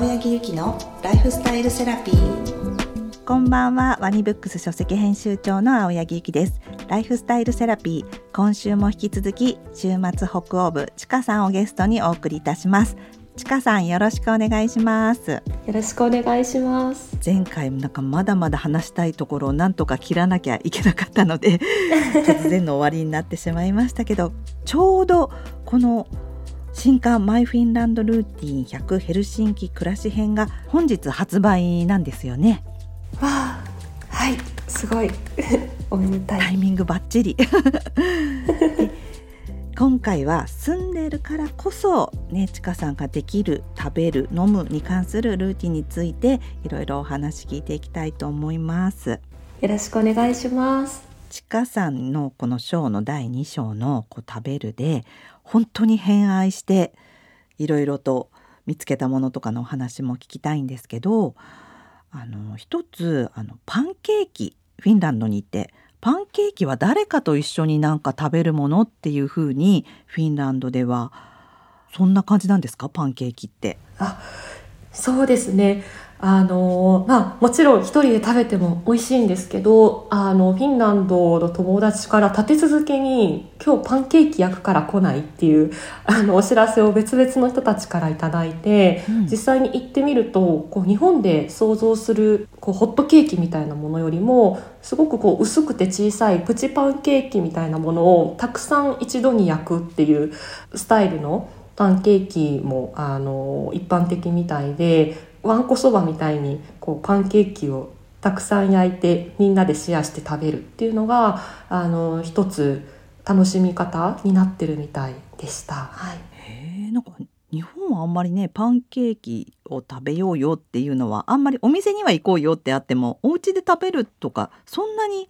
青柳ゆきのライフスタイルセラピー。こんばんは。ワニブックス書籍編集長の青柳ゆきです。ライフスタイルセラピー。今週も引き続き週末北欧部ちかさんをゲストにお送りいたします。ちかさんよろしくお願いします。よろしくお願いします。前回なんかまだまだ話したいところをなんとか切らなきゃいけなかったので突然の終わりになってしまいましたけどちょうどこの新刊マイフィンランドルーティン100ヘルシンキ暮らし編が本日発売なんですよね。わあはいすごい。おめでたい。タイミングバッチリ。今回は住んでるからこそねちかさんができる食べる飲むに関するルーティンについていろいろお話聞いていきたいと思います。よろしくお願いします。ちかさんのこの章の第2章のこう食べるで本当に偏愛していろいろと見つけたものとかのお話も聞きたいんですけどあの一つあのパンケーキフィンランドに行ってパンケーキは誰かと一緒になんか食べるものっていう風にフィンランドではそんな感じなんですか？パンケーキって。あそうですねあのまあもちろん一人で食べても美味しいんですけどあのフィンランドの友達から立て続けに「今日パンケーキ焼くから来ない?」っていうあのお知らせを別々の人たちから頂いて、うん、実際に行ってみるとこう日本で想像するこうホットケーキみたいなものよりもすごくこう薄くて小さいプチパンケーキみたいなものをたくさん一度に焼くっていうスタイルのパンケーキもあの一般的みたいでわんこそばみたいにこうパンケーキをたくさん焼いてみんなでシェアして食べるっていうのがあの一つ楽しみ方になってるみたいでした。はい、へなんか日本はあんまりねパンケーキを食べようよっていうのはあんまりお店には行こうよってあってもお家で食べるとかそんなに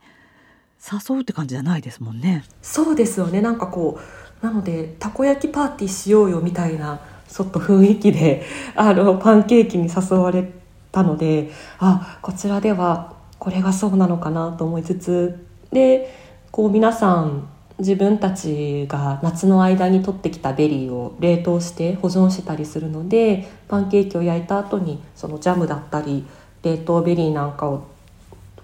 誘うって感じじゃないですもんね。そうですよねなんかこうなのでたこ焼きパーティーしようよみたいなちょっと雰囲気であのパンケーキに誘われたのであこちらではこれがそうなのかなと思いつつでこう皆さん自分たちが夏の間に取ってきたベリーを冷凍して保存したりするのでパンケーキを焼いた後にそのジャムだったり冷凍ベリーなんかを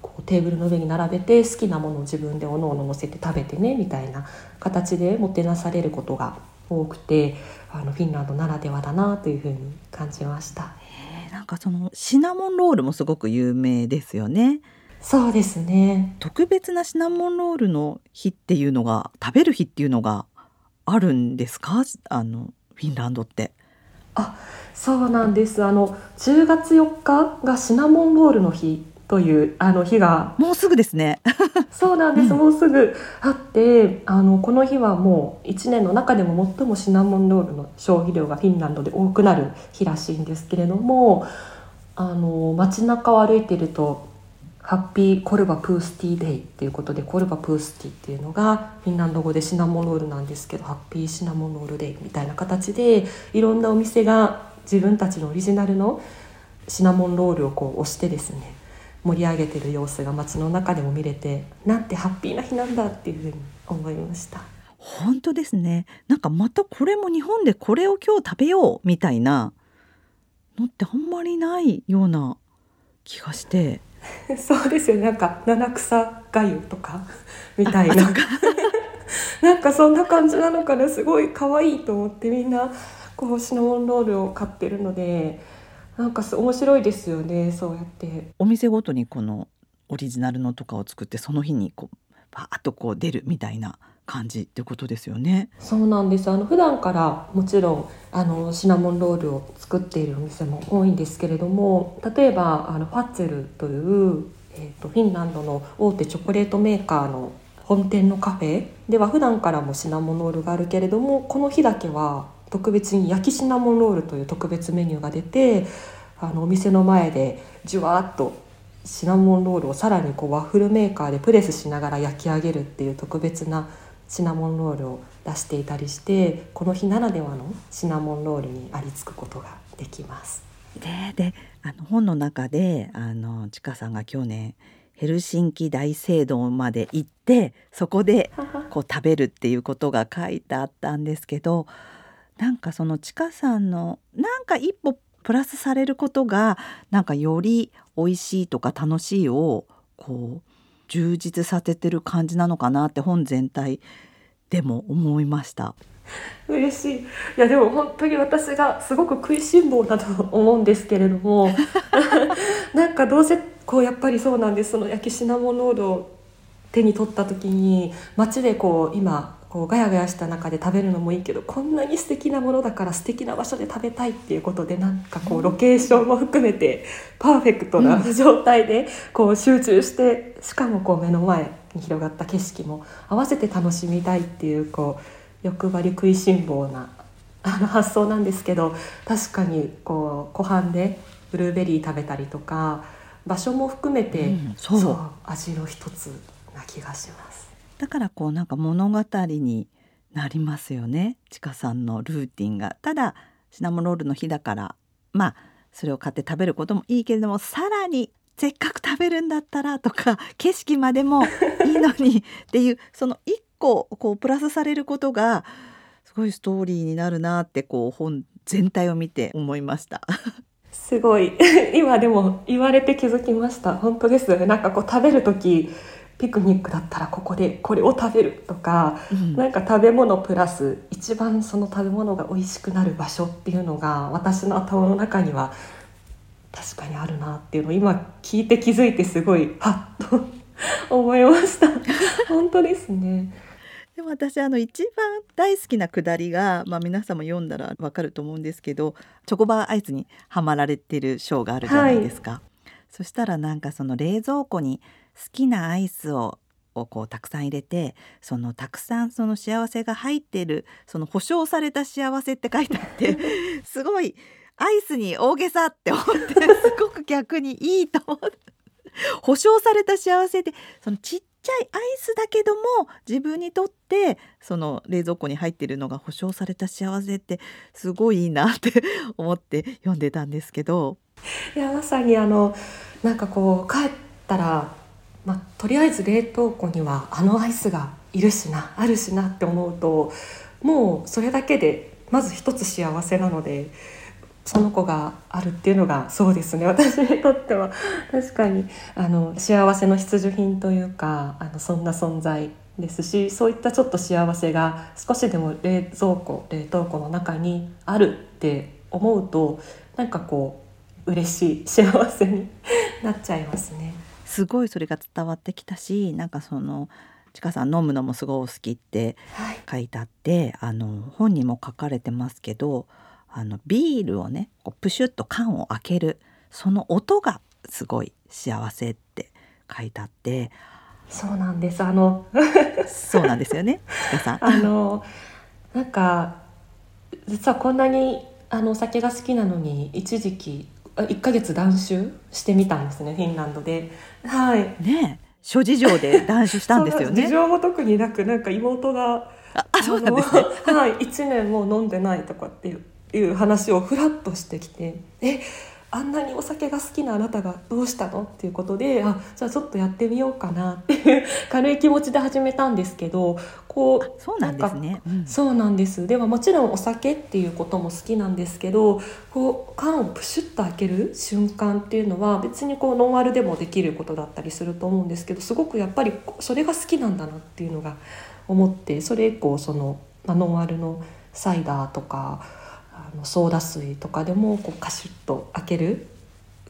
こうテーブルの上に並べて好きなものを自分でおのおの乗せて食べてねみたいな形でもてなされることが多くてあのフィンランドならではだなというふうに感じました。なんかそのシナモンロールもすごく有名ですよね。そうですね。特別なシナモンロールの日っていうのが食べる日っていうのがあるんですか？あのフィンランドって。あ、そうなんです。あの10月4日がシナモンロールの日というあの日が。もうすぐですね。そうなんです、うん、もうすぐあってあのこの日はもう1年の中でも最もシナモンロールの消費量がフィンランドで多くなる日らしいんですけれどもあの街中を歩いてるとハッピーコルバプースティーデイっていうことでコルバプースティーっていうのがフィンランド語でシナモンロールなんですけどハッピーシナモンロールデイみたいな形でいろんなお店が自分たちのオリジナルのシナモンロールをこう押してですね盛り上げてる様子が街の中でも見れてなんてハッピーな日なんだっていうふうに思いました。本当ですね。なんかまたこれも日本でこれを今日食べようみたいなのってあんまりないような気がして。そうですよなんか七草がゆとかみたいな。なんかそんな感じなのかな。すごい可愛いと思ってみんなこうシナモンロールを買ってるのでなんか面白いですよねそうやってお店ごとにこのオリジナルのとかを作ってその日にこうバーッとこう出るみたいな感じってことですよね。そうなんです。あの普段からもちろんあのシナモンロールを作っているお店も多いんですけれども、例えばあのファッツェルというえっ、ー、とフィンランドの大手チョコレートメーカーの本店のカフェでは普段からもシナモンロールがあるけれども、この日だけは特別に焼きシナモンロールという特別メニューが出てあのお店の前でじゅわっとシナモンロールをさらにこうワッフルメーカーでプレスしながら焼き上げるっていう特別なシナモンロールを出していたりしてこの日ならではのシナモンロールにありつくことができます。でであの本の中であのちかさんが去年ヘルシンキ大聖堂まで行ってそこでこう食べるっていうことが書いてあったんですけどなんかそのちかさんのなんか一歩プラスされることがなんかより美味しいとか楽しいをこう充実させてる感じなのかなって本全体でも思いました。嬉しいいやでも本当に私がすごく食いしん坊だと思うんですけれども なんかどうせこうやっぱりそうなんですその焼きシナモンロールを手に取った時に街でこう今こうガヤガヤした中で食べるのもいいけどこんなに素敵なものだから素敵な場所で食べたいっていうことでなんかこうロケーションも含めてパーフェクトな状態でこう集中してしかもこう目の前に広がった景色も合わせて楽しみたいっていうこう欲張り食いしん坊なあの発想なんですけど確かにこう湖畔でブルーベリー食べたりとか場所も含めて、う。んそう。味の一つな気がします。だからこうなんか物語になりますよね。ちかさんのルーティンが。ただシナモロールの日だから。まあそれを買って食べることもいいけれどもさらにせっかく食べるんだったらとか 景色までもいいのにっていう その一個こうプラスされることがすごいストーリーになるなってこう本全体を見て思いました。すごい。今でも言われて気づきました。本当です。なんかこう食べる時ピクニックだったらここでこれを食べるとか、うん。なんか食べ物プラス一番その食べ物が美味しくなる場所っていうのが私の頭の中には確かにあるなっていうのを今聞いて気づいてすごいハッと思いました。本当ですね。でも私あの一番大好きなくだりが、まあ、皆さんも読んだらわかると思うんですけどチョコバーアイスにはまられてる章があるじゃないですか。そしたらなんかその冷蔵庫に好きなアイスををこうたくさん入れてそのたくさんその幸せが入ってるその保証された幸せって書いてあって すごいアイスに大げさって思ってすごく逆にいいと思って保証された幸せってそのちっちゃいアイスだけども自分にとってその冷蔵庫に入ってるのが保証された幸せってすごいいいなって思って読んでたんですけど。いやまさにあのなんかこう帰ったら、まあ、とりあえず冷凍庫にはあのアイスがいるしなあるしなって思うともうそれだけでまず一つ幸せなのでその子があるっていうのがそうですね私にとっては確かにあの幸せの必需品というかあのそんな存在ですしそういったちょっと幸せが少しでも冷蔵庫冷凍庫の中にあるって思うとなんかこう嬉しい幸せになっちゃいますね。すごいそれが伝わってきたしなんかそのちかさん飲むのもすごいお好きってはい、書いてあってあの本にも書かれてますけどあのビールをねこうプシュッと缶を開けるその音がすごい幸せって書いてあってそうなんです。あのそうなんですよねちかさん。あのなんか実はこんなにあのお酒が好きなのに一時期あ1ヶ月断酒してみたんですねフィンランドで。はい。ねえ諸事情で断酒したんですよね そ事。情も特になくなんか妹がああそうなんですね。あのはい1年もう飲んでないとかっていういう話をフラッとしてきて「えあんなにお酒が好きなあなたがどうしたの?」っていうことであじゃあちょっとやってみようかなっていう 軽い気持ちで始めたんですけどこうそうなんですね。うんそうなんですではもちろんお酒っていうことも好きなんですけどこう缶をプシュッと開ける瞬間っていうのは別にこうノンアルでもできることだったりすると思うんですけどすごくやっぱりそれが好きなんだなっていうのが思ってそれ以降その、まあ、ノンアルのサイダーとかあのソーダ水とかでもこうカシュッと開ける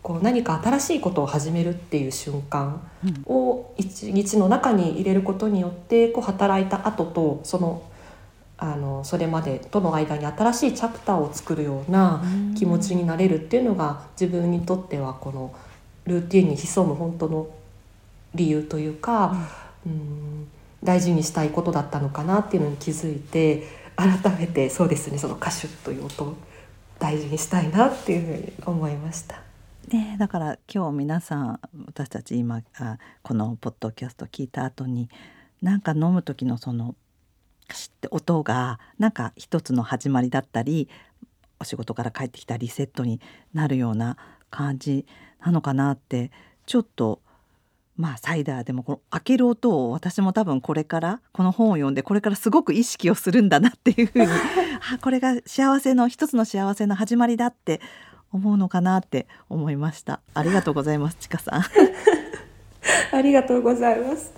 こう何か新しいことを始めるっていう瞬間うんを一日の中に入れることによってこう働いた後とそのあのそれまでとの間に新しいチャプターを作るような気持ちになれるっていうのが自分にとってはこのルーティンに潜む本当の理由というか、うん、大事にしたいことだったのかなっていうのに気づいて改めてそうですねそのカシュッという音を大事にしたいなっていうふうに思いました。ねだから今日皆さん私たち今あこのポッドキャスト聞いた後になんか飲む時のそのカシッって音がなんか一つの始まりだったりお仕事から帰ってきたリセットになるような感じなのかなってちょっとまあサイダーでもこの開ける音を私も多分これからこの本を読んでこれからすごく意識をするんだなっていうふうに あこれが幸せの一つの幸せの始まりだって思うのかなって思いました。ありがとうございますちかさん。ありがとうございます。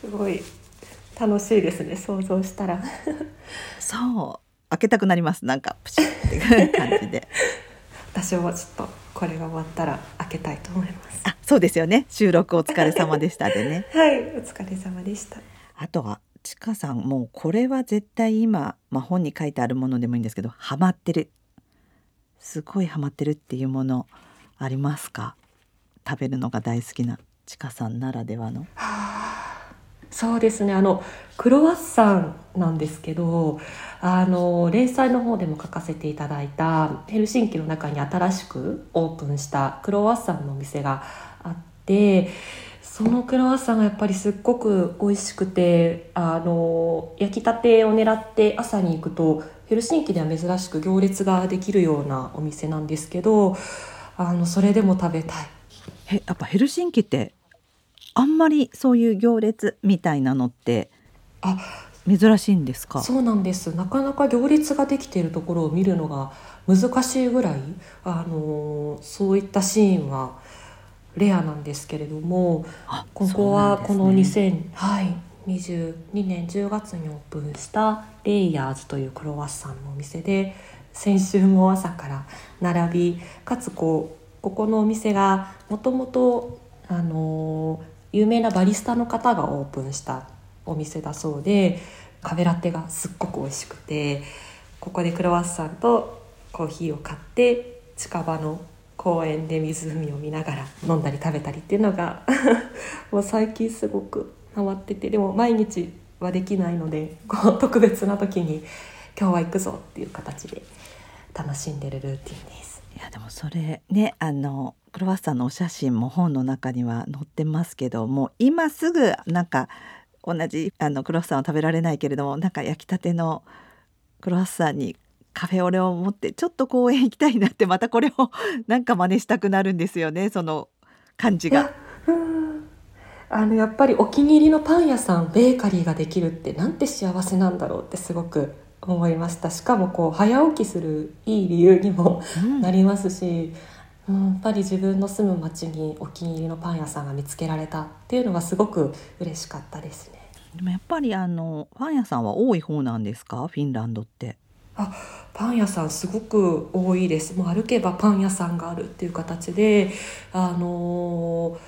すごい楽しいですね想像したら。そう。開けたくなります。なんかプシュって感じで私もちょっとこれが終わったら開けたいと思います。あそうですよね。収録お疲れ様でしたでね。はいお疲れ様でした。あとはちかさんもうこれは絶対今、まあ、本に書いてあるものでもいいんですけどハマってる。すごいハマってるっていうものありますか？食べるのが大好きなちかさんならではの。そうですねあのクロワッサンなんですけどあの連載の方でも書かせていただいたヘルシンキの中に新しくオープンしたクロワッサンのお店があってそのクロワッサンがやっぱりすっごく美味しくてあの焼きたてを狙って朝に行くとヘルシンキでは珍しく行列ができるようなお店なんですけどあのそれでも食べたい。えやっぱヘルシンキってあんまりそういう行列みたいなのってあ珍しいんですか？そうなんです。なかなか行列ができているところを見るのが難しいぐらいあのそういったシーンはレアなんですけれどもあここはこのそうなんですね。2000、はい、22年10月にオープンしたレイヤーズというクロワッサンのお店で先週も朝から並びかつこうここのお店がもともとあの有名なバリスタの方がオープンしたお店だそうでカフェラテがすっごく美味しくてここでクロワッサンとコーヒーを買って近場の公園で湖を見ながら飲んだり食べたりっていうのが もう最近すごくハマっててでも毎日はできないのでこう特別な時に今日は行くぞっていう形で楽しんでるルーティンです。いやでもそれねあのクロワッサンのお写真も本の中には載ってますけども今すぐなんか同じあのクロワッサンは食べられないけれどもなんか焼きたてのクロワッサンにカフェオレを持ってちょっと公園行きたいなってまたこれをなんか真似したくなるんですよね その感じが。あのやっぱりお気に入りのパン屋さんベーカリーができるってなんて幸せなんだろうってすごく思いました。しかもこう早起きするいい理由にもうん。なりますし、うん、やっぱり自分の住む町にお気に入りのパン屋さんが見つけられたっていうのがすごく嬉しかったですね。でもやっぱりあのパン屋さんは多い方なんですか？フィンランドって。あパン屋さんすごく多いですもう歩けばパン屋さんがあるっていう形であのー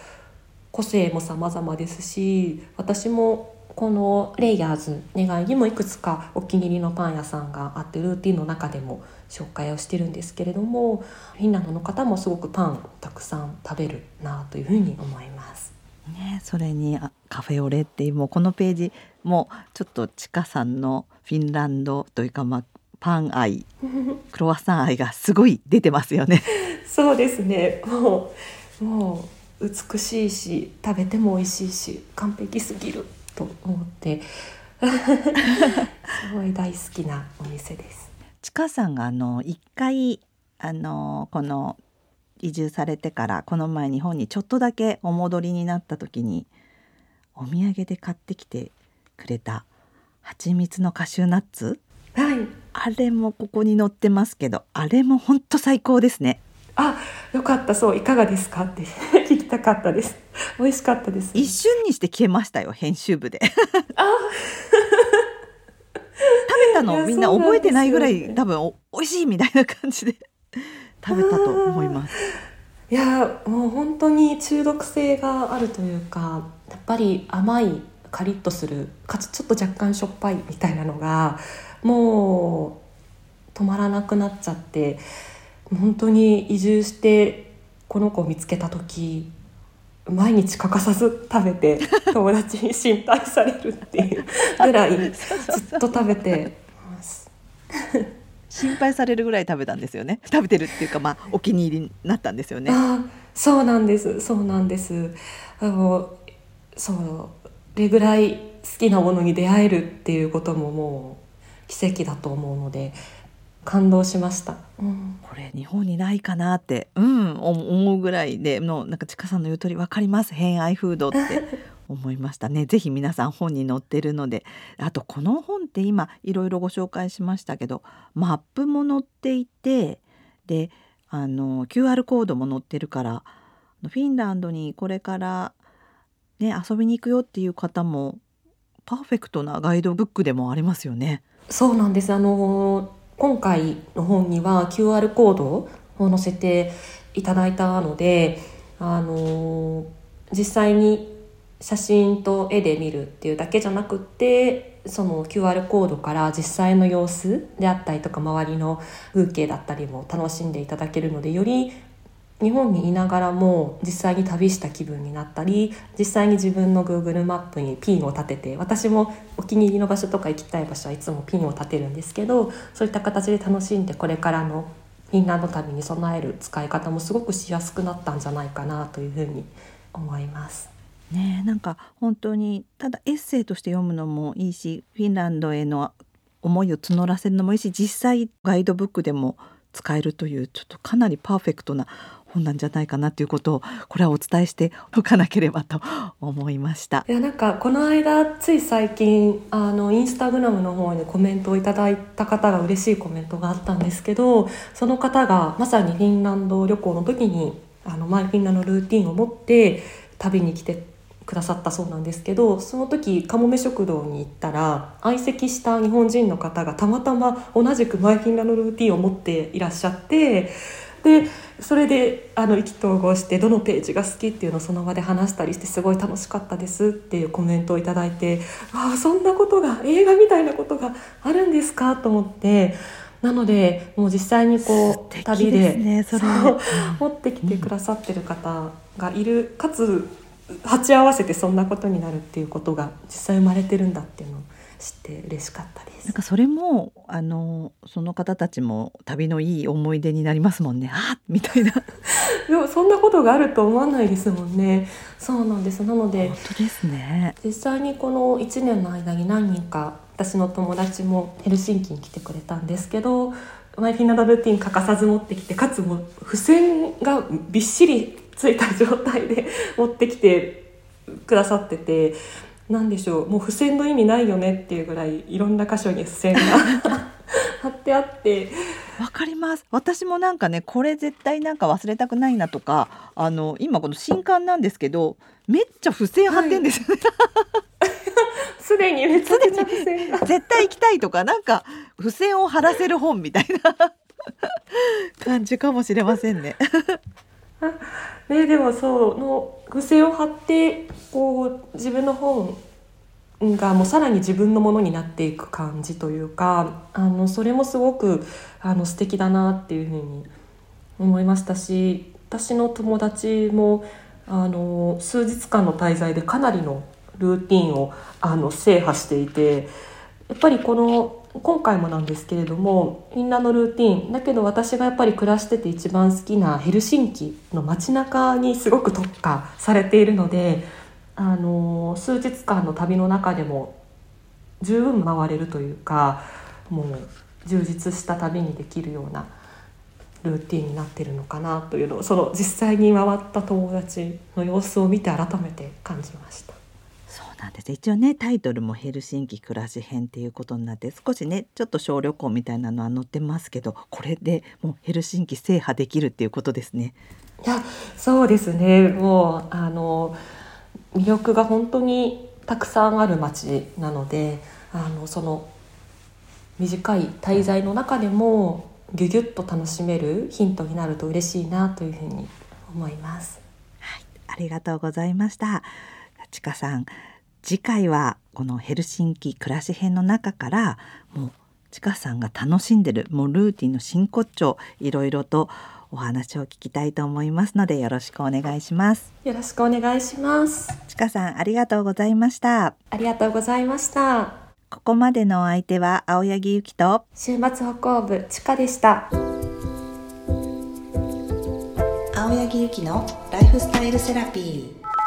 個性も様々ですし私もこのレイヤーズ願いにもいくつかお気に入りのパン屋さんがあってルーティンの中でも紹介をしてるんですけれどもフィンランドの方もすごくパンたくさん食べるなというふうに思います。ね、それにあカフェオレっていうもうこのページもうちょっとちかさんのフィンランドというか、まあ、パン愛 クロワッサン愛がすごい出てますよね。そうですねもうもう美しいし食べても美味しいし完璧すぎると思って すごい大好きなお店です。ちかさんがあの一回あのこの移住されてからこの前日本にちょっとだけお戻りになった時にお土産で買ってきてくれた蜂蜜のカシューナッツ？はいあれもここに載ってますけどあれもほんと最高ですね。あよかったそういかがですか？って 聞きたかったです。美味しかったです。一瞬にして消えましたよ編集部で。食べたの みんな覚えてないぐらい、ね。多分お美味しいみたいな感じで。食べたと思います。いやもう本当に中毒性があるというかやっぱり甘いカリッとするかつちょっと若干しょっぱいみたいなのがもう止まらなくなっちゃって本当に移住してこの子を見つけた時毎日欠かさず食べて 友達に心配されるっていうぐらい ずっと食べてます。心配されるぐらい食べたんですよね。食べてるっていうかまあお気に入りになったんですよね。ああそうなんです。そうなんです。あのそうれぐらい好きなものに出会えるっていうことももう奇跡だと思うので感動しました、うん、これ日本にないかなってうん思うぐらいでのなんかちかさんの言う通り分かります。偏愛フードって 思いました。ねぜひ皆さん本に載ってるので。あとこの本って今いろいろご紹介しましたけどマップも載っていてであの QR コードも載ってるからフィンランドにこれからね遊びに行くよっていう方もパーフェクトなガイドブックでもありますよね。そうなんです。あの今回の本には QR コードを載せていただいたのであの実際に写真と絵で見るっていうだけじゃなくってその QR コードから実際の様子であったりとか周りの風景だったりも楽しんでいただけるのでより日本にいながらも実際に旅した気分になったり実際に自分の Google マップにピンを立てて私もお気に入りの場所とか行きたい場所はいつもピンを立てるんですけどそういった形で楽しんでこれからのフィンランド旅に備える使い方もすごくしやすくなったんじゃないかなというふうに思います。ねなんか本当にただエッセイとして読むのもいいしフィンランドへの思いを募らせるのもいいし実際ガイドブックでも使えるというちょっとかなりパーフェクトな本なんじゃないかなということをこれはお伝えしておかなければと 思いました。いやなんかこの間つい最近あのインスタグラムの方にコメントをいただいた方が嬉しいコメントがあったんですけどその方がまさにフィンランド旅行の時にあのマイフィンランドルーティンを持って旅に来てくださったそうなんですけどその時かもめ食堂に行ったら相席した日本人の方がたまたま同じくマイフィンランドルーティンを持っていらっしゃってでそれであの意気投合してどのページが好きっていうのをその場で話したりしてすごい楽しかったですっていうコメントを頂いてああそんなことが映画みたいなことがあるんですかと思ってなのでもう実際にこう、旅で、ね、そう持ってきてくださってる方がいる、かつ鉢合わせてそんなことになるっていうことが実際生まれてるんだっていうのを知って嬉しかったです。なんかそれもあのその方たちも旅のいい思い出になりますもんね。あみたいな。でもそんなことがあると思わないですもんね。そうなんです。なので本当ですね。実際にこの1年の間に何人か私の友達もヘルシンキに来てくれたんですけど。マイフィナルルーティン欠かさず持ってきてかつも付箋がびっしりついた状態で持ってきてくださってて何でしょうもう付箋の意味ないよねっていうぐらいいろんな箇所に付箋が 貼ってあって。わかります。私もなんかねこれ絶対なんか忘れたくないなとかあの今この新刊なんですけどめっちゃ付箋貼ってんですよね、すでにめちゃくちゃ付箋が。絶対行きたいとかなんか付箋を貼らせる本みたいな。感じかもしれませんね。ねでもそうの癖を貼ってこう自分の本がもうさらに自分のものになっていく感じというかあのそれもすごくあの素敵だなっていうふうに思いましたし私の友達もあの数日間の滞在でかなりのルーティンをあの制覇していてやっぱりこの今回もなんですけれどもフィンランドルーティンだけど私がやっぱり暮らしてて一番好きなヘルシンキの街中にすごく特化されているのであの数日間の旅の中でも十分回れるというかもう充実した旅にできるようなルーティンになってるのかなというのをその実際に回った友達の様子を見て改めて感じました。なんです一応ねタイトルもヘルシンキ暮らし編っていうことになって少しねちょっと小旅行みたいなのは載ってますけどこれでもうヘルシンキ制覇できるっていうことですね。いやそうですねもうあの魅力が本当にたくさんある街なのであのその短い滞在の中でもギュギュッと楽しめるヒントになると嬉しいなというふうに思います。はい、ありがとうございました。ちかさん次回はこのヘルシンキ暮らし編の中からもうちかさんが楽しんでるもうルーティンの真骨頂いろいろとお話を聞きたいと思いますのでよろしくお願いします。よろしくお願いします。ちかさんありがとうございました。ありがとうございました。ここまでのお相手は青柳ゆきと。週末歩行部ちかでした。青柳ゆきのライフスタイルセラピー